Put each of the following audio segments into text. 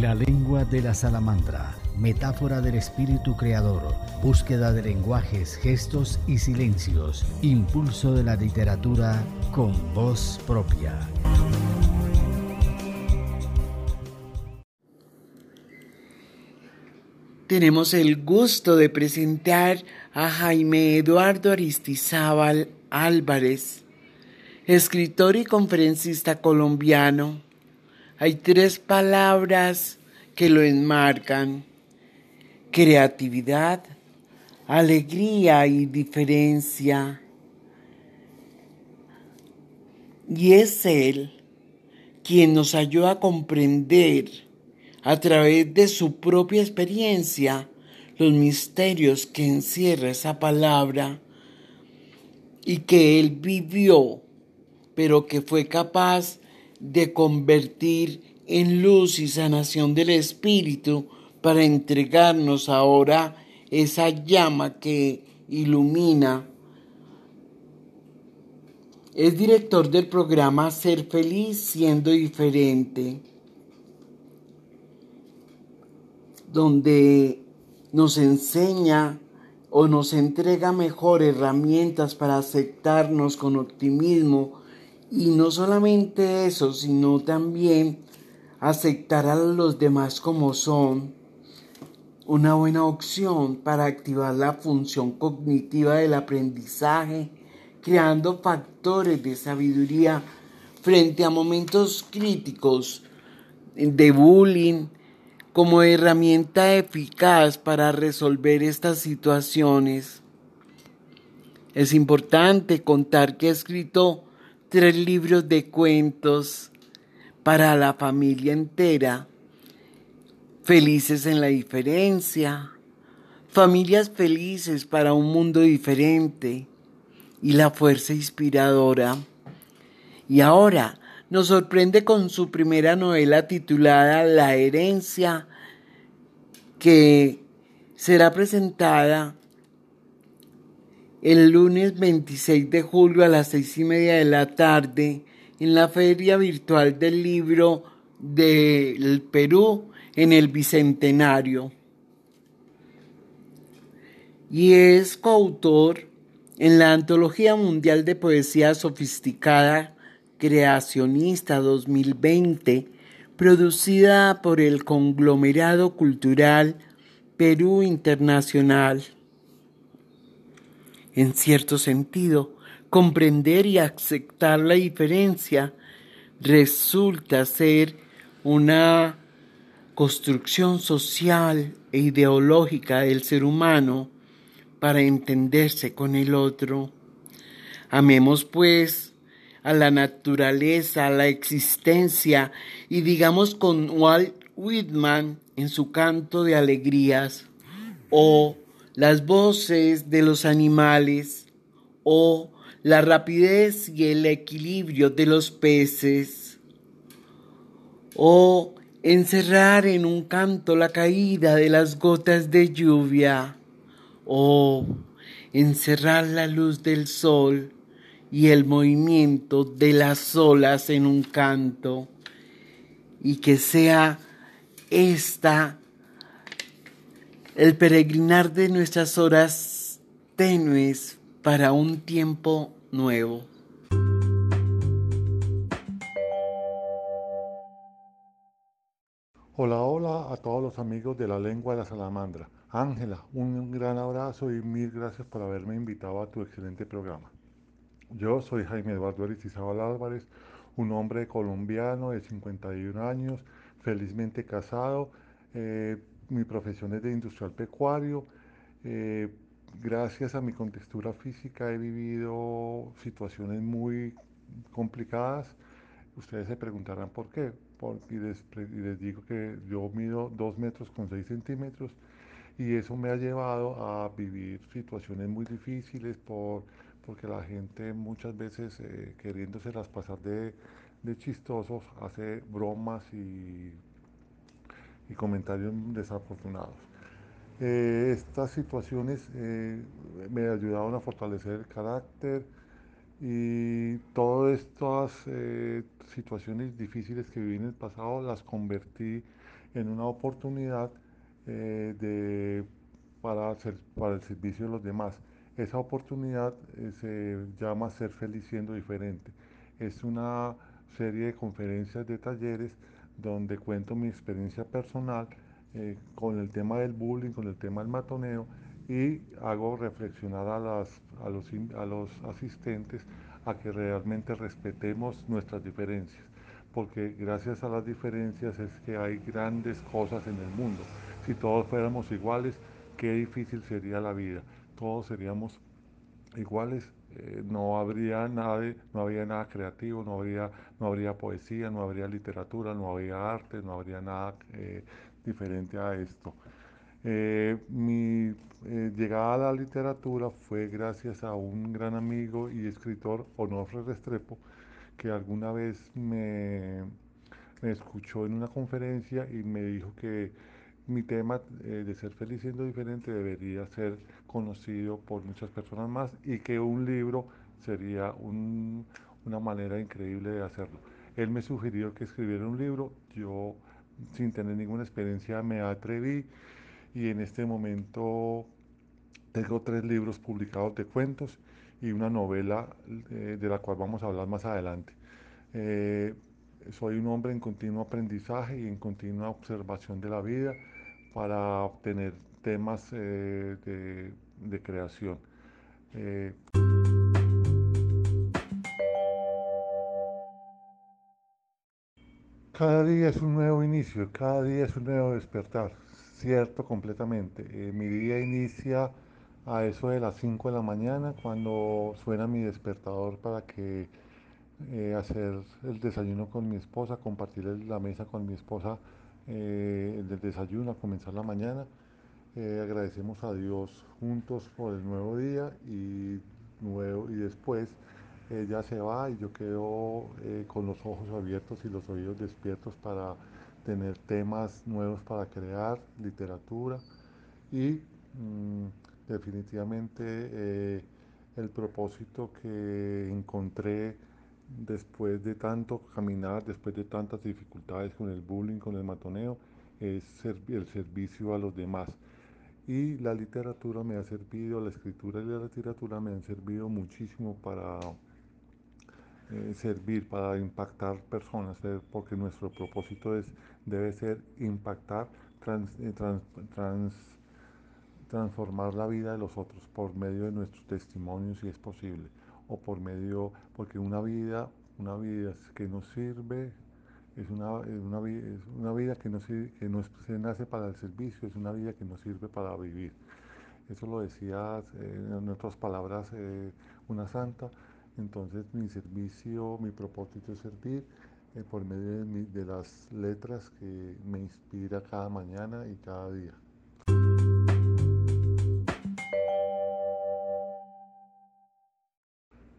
La lengua de la salamandra, metáfora del espíritu creador, búsqueda de lenguajes, gestos y silencios, impulso de la literatura con voz propia. Tenemos el gusto de presentar a Jaime Eduardo Aristizábal Álvarez, escritor y conferencista colombiano. Hay tres palabras que lo enmarcan. Creatividad, alegría y diferencia. Y es Él quien nos ayuda a comprender a través de su propia experiencia los misterios que encierra esa palabra y que él vivió, pero que fue capaz de convertir en luz y sanación del espíritu para entregarnos ahora esa llama que ilumina. Es director del programa Ser feliz siendo diferente donde nos enseña o nos entrega mejor herramientas para aceptarnos con optimismo y no solamente eso, sino también aceptar a los demás como son, una buena opción para activar la función cognitiva del aprendizaje, creando factores de sabiduría frente a momentos críticos de bullying, como herramienta eficaz para resolver estas situaciones. Es importante contar que ha escrito tres libros de cuentos para la familia entera, Felices en la diferencia, Familias felices para un mundo diferente y la fuerza inspiradora. Y ahora, nos sorprende con su primera novela titulada La herencia, que será presentada el lunes 26 de julio a las seis y media de la tarde en la Feria Virtual del Libro del Perú en el Bicentenario. Y es coautor en la Antología Mundial de Poesía Sofisticada Creacionista 2020, producida por el conglomerado cultural Perú Internacional. En cierto sentido, comprender y aceptar la diferencia resulta ser una construcción social e ideológica del ser humano para entenderse con el otro. Amemos pues a la naturaleza, a la existencia y digamos con Walt Whitman en su canto de alegrías o las voces de los animales o la rapidez y el equilibrio de los peces o encerrar en un canto la caída de las gotas de lluvia o encerrar la luz del sol y el movimiento de las olas en un canto y que sea esta el peregrinar de nuestras horas tenues para un tiempo nuevo. Hola, hola a todos los amigos de la lengua de la salamandra. Ángela, un gran abrazo y mil gracias por haberme invitado a tu excelente programa. Yo soy Jaime Eduardo Aristizábal Álvarez, un hombre colombiano de 51 años, felizmente casado. Eh, mi profesión es de industrial pecuario. Eh, gracias a mi contextura física he vivido situaciones muy complicadas. Ustedes se preguntarán por qué. y, les, y, les, digo que yo mido 2 metros con 6 centímetros y eso me ha llevado a vivir situaciones muy difíciles por porque la gente muchas veces eh, queriéndoselas pasar de, chistosos hace bromas y, comentarios desafortunados. Eh, estas situaciones eh, me ayudaron a fortalecer el carácter, Y todas estas eh, situaciones difíciles que viví en el pasado las convertí en una oportunidad eh, de, para, para el servicio de los demás. Esa oportunidad eh, se llama Ser feliz siendo diferente. Es una serie de conferencias, de talleres, donde cuento mi experiencia personal eh, con el tema del bullying, con el tema del matoneo y hago reflexionar a, las, a, los, a los asistentes a que realmente respetemos nuestras diferencias, porque gracias a las diferencias es que hay grandes cosas en el mundo. Si todos fuéramos iguales, qué difícil sería la vida. Todos seríamos iguales, eh, no habría nada, no habría nada creativo, no habría, no habría poesía, no habría literatura, no habría arte, no habría nada eh, diferente a esto. Eh, mi eh, llegada a la literatura fue gracias a un gran amigo y escritor, Onofre Restrepo, que alguna vez me, escuchó en una conferencia y me dijo que mi tema eh, de ser feliz siendo diferente debería ser conocido por muchas personas más y que un libro sería un, una manera increíble de hacerlo. Él me sugirió que escribiera un libro, yo sin tener ninguna experiencia me atreví y en este momento tengo tres libros publicados de cuentos y una novela eh, de la cual vamos a hablar más adelante. Eh, soy un hombre en continuo aprendizaje y en continua observación de la vida para obtener temas eh, de, de, creación. Cada día es un nuevo inicio, cada día es un nuevo despertar, cierto, completamente. Eh, mi día inicia a eso de las 5 de la mañana cuando suena mi despertador para que eh, hacer el desayuno con mi esposa, compartir la mesa con mi esposa eh, el desayuno, a comenzar la mañana. Eh, agradecemos a Dios juntos por el nuevo día y, nuevo, y después ella se va y yo quedo eh, con los ojos abiertos y los oídos despiertos para tener temas nuevos para crear, literatura y mmm, definitivamente eh, el propósito que encontré después de tanto caminar, después de tantas dificultades con el bullying, con el matoneo, es el servicio a los demás. Y la literatura me ha servido, la escritura y la literatura me han servido muchísimo para eh, servir, para impactar personas, eh, porque nuestro propósito es, debe ser impactar, eh, trans, trans, transformar la vida de los otros por medio de nuestros testimonios si es posible o por medio, porque una vida, una vida que no sirve, es una, es una, es una vida que no, se, nace para el servicio, es una vida que no sirve para vivir. Eso lo decía eh, en otras palabras una santa. Entonces mi servicio, mi propósito es servir eh, por medio de, mi, de las letras que me inspira cada mañana y cada día.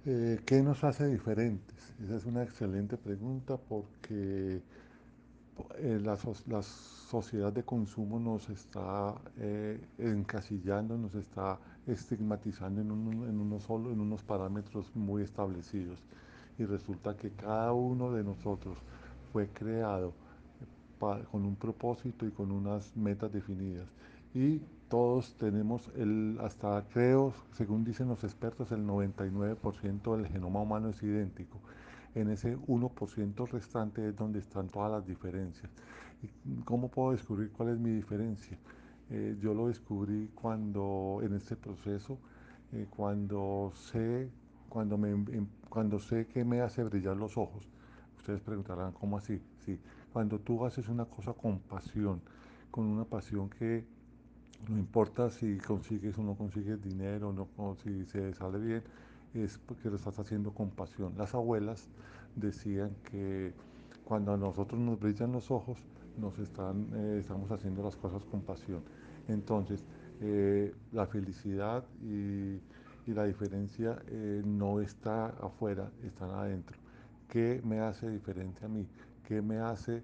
Eh, ¿Qué nos hace diferentes? Esa es una excelente pregunta porque eh, la, la, sociedad de consumo nos está eh, encasillando, nos está estigmatizando en, un, en, uno solo, en unos parámetros muy establecidos. Y resulta que cada uno de nosotros fue creado para, con un propósito y con unas metas definidas. Y todos tenemos el, hasta creo, según dicen los expertos, el 99% del genoma humano es idéntico. En ese 1% restante es donde están todas las diferencias. ¿Y ¿Cómo puedo descubrir cuál es mi diferencia? Eh, yo lo descubrí cuando, en este proceso, eh, cuando sé, cuando, me, cuando sé que me hace brillar los ojos. Ustedes preguntarán, ¿cómo así? Sí, cuando tú haces una cosa con pasión, con una pasión que no importa si consigues o no consigues dinero, no, o si se sale bien, es porque lo estás haciendo con pasión. Las abuelas decían que cuando a nosotros nos brillan los ojos, nos están, eh, estamos haciendo las cosas con pasión. Entonces, eh, la felicidad y, la diferencia eh, no está afuera, están adentro. ¿Qué me hace diferente a mí? ¿Qué me hace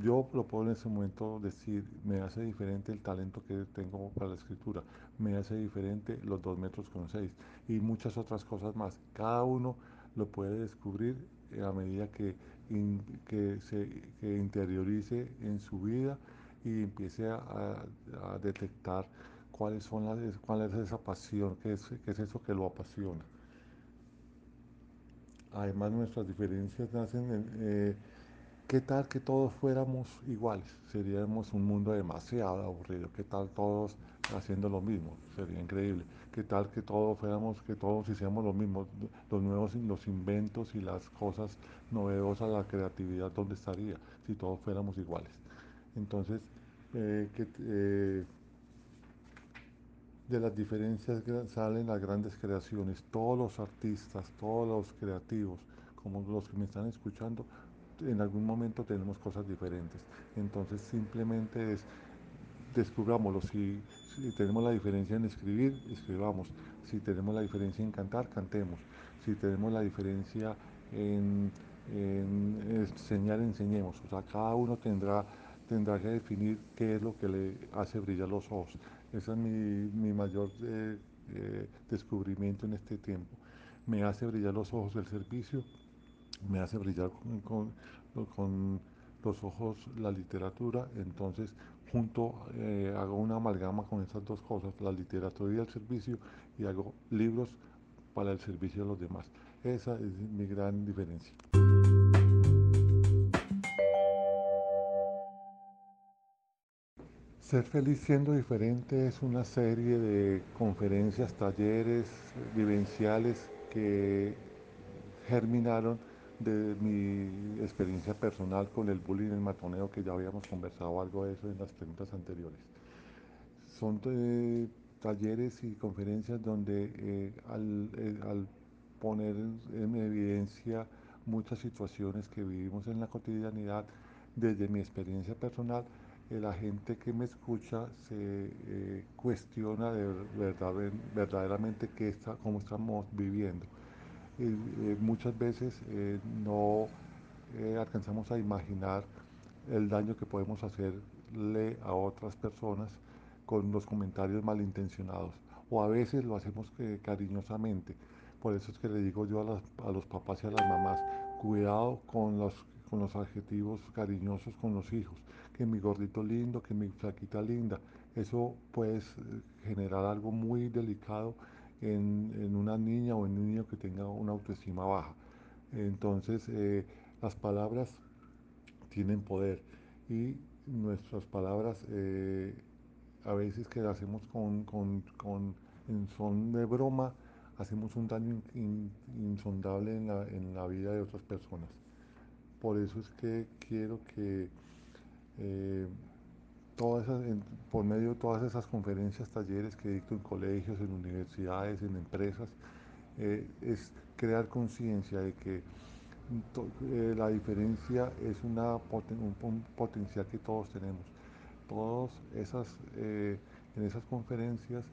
yo lo puedo en ese momento decir, me hace diferente el talento que tengo para la escritura, me hace diferente los dos metros con seis y muchas otras cosas más. Cada uno lo puede descubrir a medida que, que se interiorice en su vida y empiece a, a detectar cuáles son las, cuál es esa pasión, qué es, qué es eso que lo apasiona. Además nuestras diferencias nacen en... Eh, ¿Qué tal que todos fuéramos iguales? Seríamos un mundo demasiado aburrido. ¿Qué tal todos haciendo lo mismo? Sería increíble. ¿Qué tal que todos fuéramos, que todos hiciéramos lo mismo? Los nuevos, los inventos y las cosas novedosas, la creatividad, ¿dónde estaría? Si todos fuéramos iguales. Entonces, eh, eh, de las diferencias salen las grandes creaciones. Todos los artistas, todos los creativos, como los que me están escuchando, en algún momento tenemos cosas diferentes. Entonces simplemente es descubrámoslo. Si, tenemos la diferencia en escribir, escribamos. Si tenemos la diferencia en cantar, cantemos. Si tenemos la diferencia en, enseñar, enseñemos. O sea, cada uno tendrá, tendrá que definir qué es lo que le hace brillar los ojos. Ese es mi, mayor eh, eh, descubrimiento en este tiempo. Me hace brillar los ojos del servicio, me hace brillar con, los ojos la literatura, entonces junto eh, hago una amalgama con esas dos cosas, la literatura y el servicio, y hago libros para el servicio de los demás. Esa es mi gran diferencia. Ser feliz siendo diferente es una serie de conferencias, talleres, vivenciales que germinaron de mi experiencia personal con el bullying, el matoneo, que ya habíamos conversado algo de eso en las preguntas anteriores. Son eh, talleres y conferencias donde eh, eh, al, poner en evidencia muchas situaciones que vivimos en la cotidianidad, desde mi experiencia personal, la gente que me escucha se cuestiona de verdad, verdaderamente qué está, cómo estamos viviendo eh, muchas veces eh, no eh, alcanzamos a imaginar el daño que podemos hacerle a otras personas con los comentarios malintencionados o a veces lo hacemos cariñosamente. Por eso es que le digo yo a, los papás y a las mamás, cuidado con los, con los adjetivos cariñosos con los hijos, que mi gordito lindo, que mi flaquita linda. Eso puede generar algo muy delicado en, una niña o en un niño que tenga una autoestima baja. Entonces, eh, las palabras tienen poder y nuestras palabras eh, a veces que las hacemos con, en son de broma, hacemos un daño insondable en la, en la, vida de otras personas. Por eso es que quiero que eh, todas por medio de todas esas conferencias, talleres que dicto en colegios, en universidades, en empresas, eh, es crear conciencia de que eh, la diferencia es una un, potencial que todos tenemos. Todas esas, eh, en esas conferencias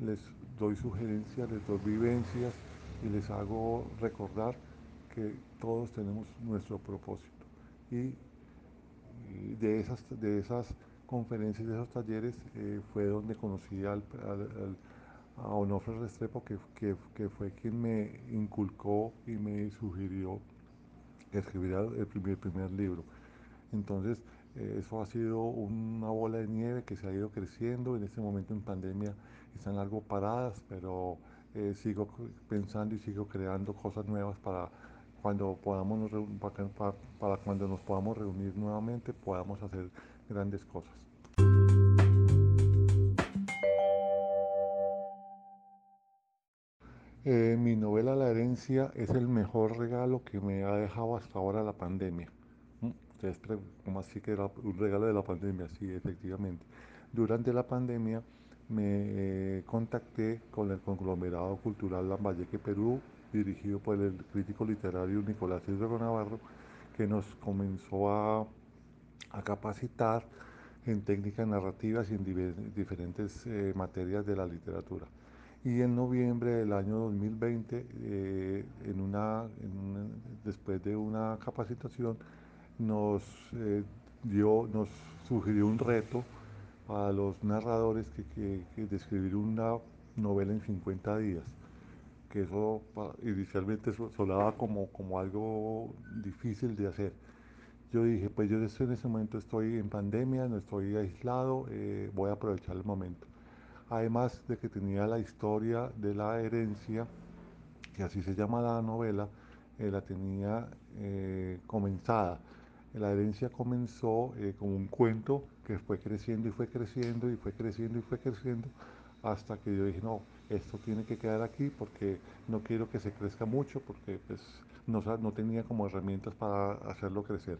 les doy sugerencias, les doy vivencias y les hago recordar que todos tenemos nuestro propósito. Y de esas, de esas conferencias, de esos talleres, eh, fue donde conocí al, a Onofre Restrepo, que, que, fue quien me inculcó y me sugirió escribir el primer, primer libro. Entonces, eh, eso ha sido una bola de nieve que se ha ido creciendo. En este momento en pandemia están algo paradas, pero eh, sigo pensando y sigo creando cosas nuevas para cuando podamos para, cuando nos podamos reunir nuevamente podamos hacer grandes cosas. Eh, mi novela La herencia es el mejor regalo que me ha dejado hasta ahora la pandemia. ¿Mm? Ustedes ¿cómo así que era un regalo de la pandemia? Sí, efectivamente. Durante la pandemia me eh, contacté con el conglomerado cultural Lambayeque Perú dirigido por el crítico literario Nicolás Hidrogo Navarro, que nos comenzó a, capacitar en técnicas narrativas y en diferentes eh, materias de la literatura. Y en noviembre del año 2020, eh, en una, después de una capacitación, nos eh, dio, nos sugirió un reto a los narradores que, que, que de escribir una novela en 50 días que eso inicialmente sonaba como, como algo difícil de hacer. Yo dije, pues yo en ese momento estoy en pandemia, no estoy aislado, eh, voy a aprovechar el momento. Además de que tenía la historia de la herencia, que así se llama la novela, eh, la tenía eh, comenzada. La herencia comenzó como un cuento que fue creciendo y fue creciendo y fue creciendo y fue creciendo hasta que yo dije, no, esto tiene que quedar aquí porque no quiero que se crezca mucho porque pues, no, no tenía como herramientas para hacerlo crecer.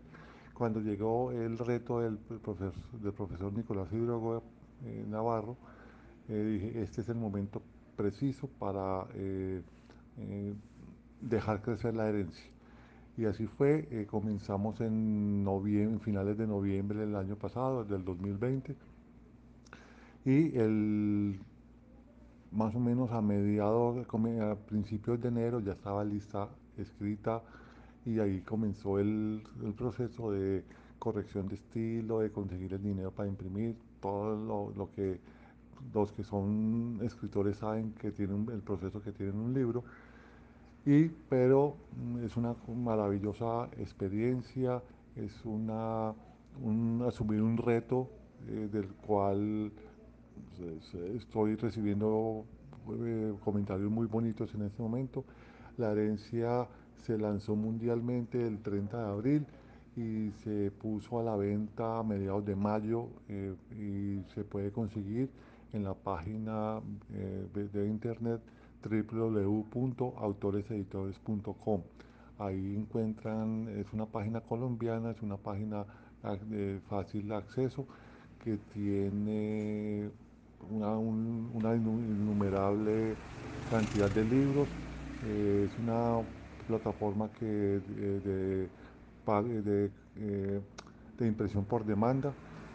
Cuando llegó el reto del profesor, del profesor Nicolás Hidrogo eh, Navarro, eh, dije, este es el momento preciso para eh, dejar crecer la herencia. Y así fue, comenzamos en noviembre, finales de noviembre del año pasado, del 2020, y el más o menos a mediados, a principios de enero ya estaba lista, escrita y ahí comenzó el, el, proceso de corrección de estilo, de conseguir el dinero para imprimir, todo lo, lo, que los que son escritores saben que tienen el proceso que tienen un libro. Y, pero mm, es una maravillosa experiencia, es una, un, asumir un reto eh, del cual estoy recibiendo eh, comentarios muy bonitos en este momento. La herencia se lanzó mundialmente el 30 de abril y se puso a la venta a mediados de mayo eh, y se puede conseguir en la página eh, de internet www.autoreseditores.com. Ahí encuentran, es una página colombiana, es una página de fácil acceso que tiene una, innumerable cantidad de libros. Eh, es una plataforma que de, de, eh, de, impresión por demanda.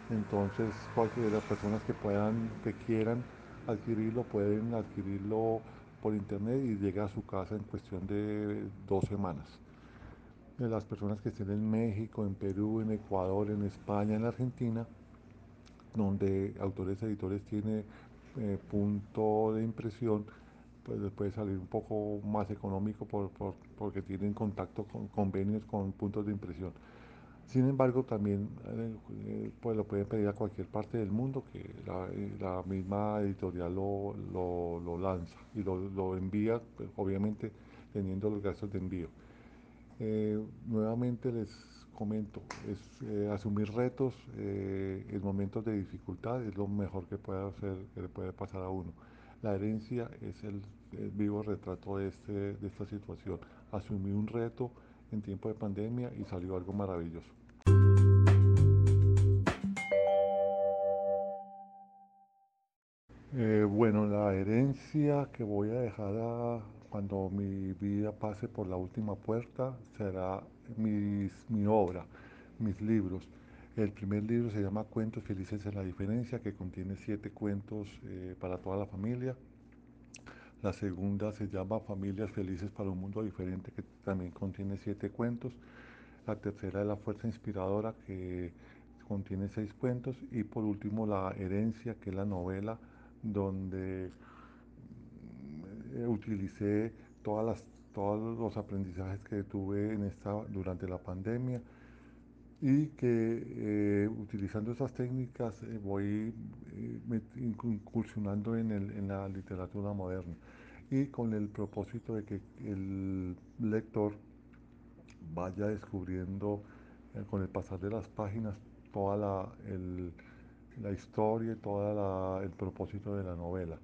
Entonces, cualquiera de las personas que puedan, que quieran adquirirlo, pueden adquirirlo por internet y llega a su casa en cuestión de dos semanas. De las personas que estén en México, en Perú, en Ecuador, en España, en Argentina, donde autores editores tiene eh, punto de impresión, pues les puede salir un poco más económico por, por, porque tienen contacto con convenios con puntos de impresión. Sin embargo, también eh, pues lo pueden pedir a cualquier parte del mundo que la, la misma editorial lo, lo, lo, lanza y lo, lo envía, pues, obviamente teniendo los gastos de envío. Eh, nuevamente les comento, es eh, asumir retos eh, en momentos de dificultad es lo mejor que puede hacer, que le puede pasar a uno. La herencia es el, vivo retrato de, este, de esta situación. Asumí un reto en tiempo de pandemia y salió algo maravilloso. Eh, bueno, la herencia que voy a dejar cuando mi vida pase por la última puerta será mis, mi obra, mis libros. El primer libro se llama Cuentos Felices en la Diferencia, que contiene siete cuentos eh, para toda la familia. La segunda se llama Familias Felices para un Mundo Diferente, que también contiene siete cuentos. La tercera es La Fuerza Inspiradora, que contiene seis cuentos. Y por último, La Herencia, que es la novela donde eh, utilicé todas las, todos los aprendizajes que tuve en esta, durante la pandemia y que eh, utilizando esas técnicas eh, voy incursionando en, el, en, la literatura moderna y con el propósito de que el lector vaya descubriendo con el pasar de las páginas toda la, el, la historia y todo el propósito de la novela.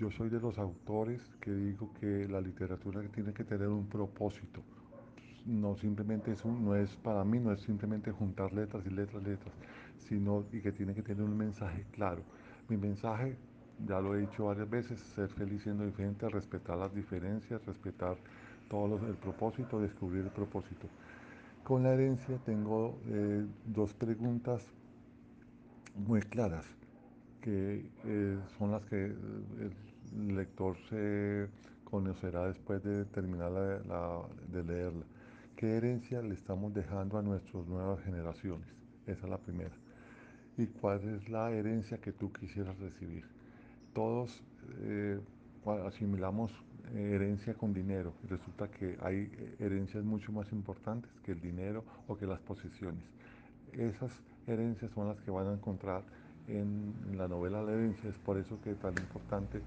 Yo soy de los autores que digo que la literatura tiene que tener un propósito. No simplemente es un, no es para mí no es simplemente juntar letras y letras, letras, sino y que tiene que tener un mensaje claro. Mi mensaje, ya lo he dicho varias veces, ser feliz siendo diferente, respetar las diferencias, respetar todo el propósito, descubrir el propósito. Con la herencia tengo eh, dos preguntas muy claras, que eh, son las que el lector se conocerá después de terminar la, la, de leerla. ¿Qué herencia le estamos dejando a nuestras nuevas generaciones? Esa es la primera. ¿Y cuál es la herencia que tú quisieras recibir? Todos eh, asimilamos herencia con dinero. Resulta que hay herencias mucho más importantes que el dinero o que las posesiones. Esas herencias son las que van a encontrar en, la novela La herencia. Es por eso que es tan importante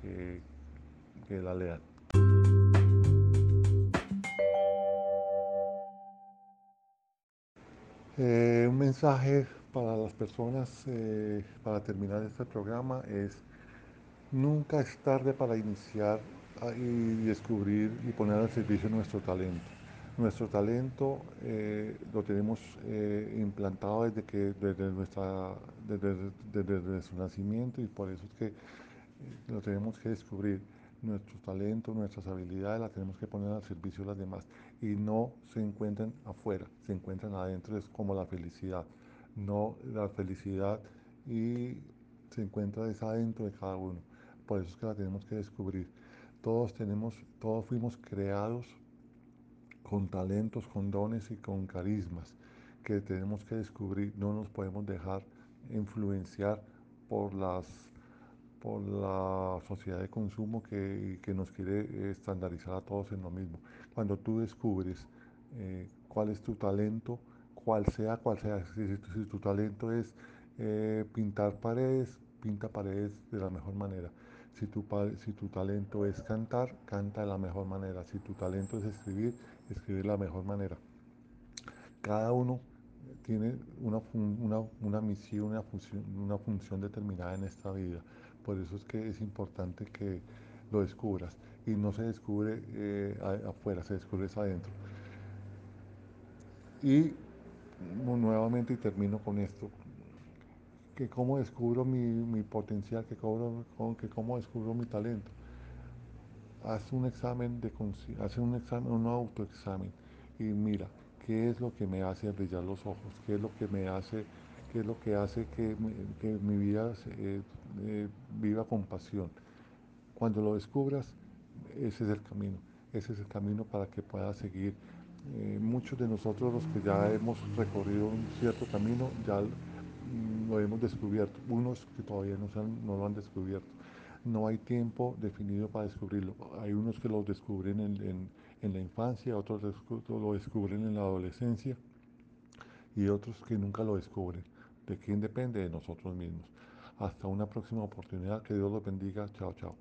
que, la lean. Eh, un mensaje para las personas eh, para terminar este programa es nunca es tarde para iniciar y descubrir y poner al servicio nuestro talento. Nuestro talento eh, lo tenemos implantado desde, que, desde, nuestra, desde, nuestro nacimiento y por eso es que lo tenemos que descubrir. Nuestro talento, nuestras habilidades las tenemos que poner al servicio de las demás y no se encuentran afuera, se encuentran adentro, es como la felicidad. No la felicidad y se encuentra adentro de cada uno. Por eso es que la tenemos que descubrir. Todos tenemos, todos fuimos creados con talentos, con dones y con carismas que tenemos que descubrir. No nos podemos dejar influenciar por las por la sociedad de consumo que, nos quiere estandarizar a todos en lo mismo. Cuando tú descubres eh, cuál es tu talento, cuál sea, cuál sea, si, tu talento es eh, pintar paredes, pinta paredes de la mejor manera. Si tu, si tu talento es cantar, canta de la mejor manera. Si tu talento es escribir, escribir de la mejor manera. Cada uno tiene una, una, misión, una función, una función determinada en esta vida. Por eso es que es importante que lo descubras. Y no se descubre eh, afuera, se descubre adentro. Y nuevamente, y termino con esto, que cómo descubro mi, potencial, que que cómo descubro mi talento. Haz un examen de haz un examen, un autoexamen y mira qué es lo que me hace brillar los ojos, qué es lo que me hace, qué es lo que hace que, mi vida eh, eh, viva con pasión. Cuando lo descubras, ese es el camino, ese es el camino para que puedas seguir. Eh, muchos de nosotros los que ya hemos recorrido un cierto camino, ya lo hemos descubierto, unos que todavía no, no lo han descubierto. No hay tiempo definido para descubrirlo. Hay unos que lo descubren en, en, la infancia, otros lo descubren en la adolescencia y otros que nunca lo descubren. ¿De quién depende? De nosotros mismos. Hasta una próxima oportunidad. Que Dios los bendiga. Chao, chao.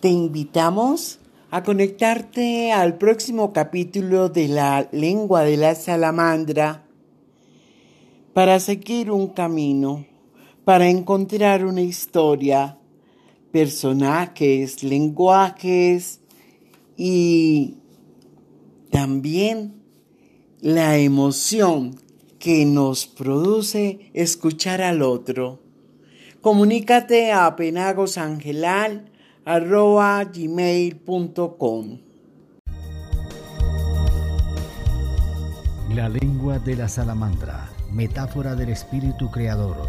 Te invitamos a conectarte al próximo capítulo de la lengua de la salamandra para seguir un camino, para encontrar una historia, personajes, lenguajes y también la emoción que nos produce escuchar al otro. Comunícate a penagosangelal arroba gmail.com. La lengua de la salamandra, metáfora del espíritu creador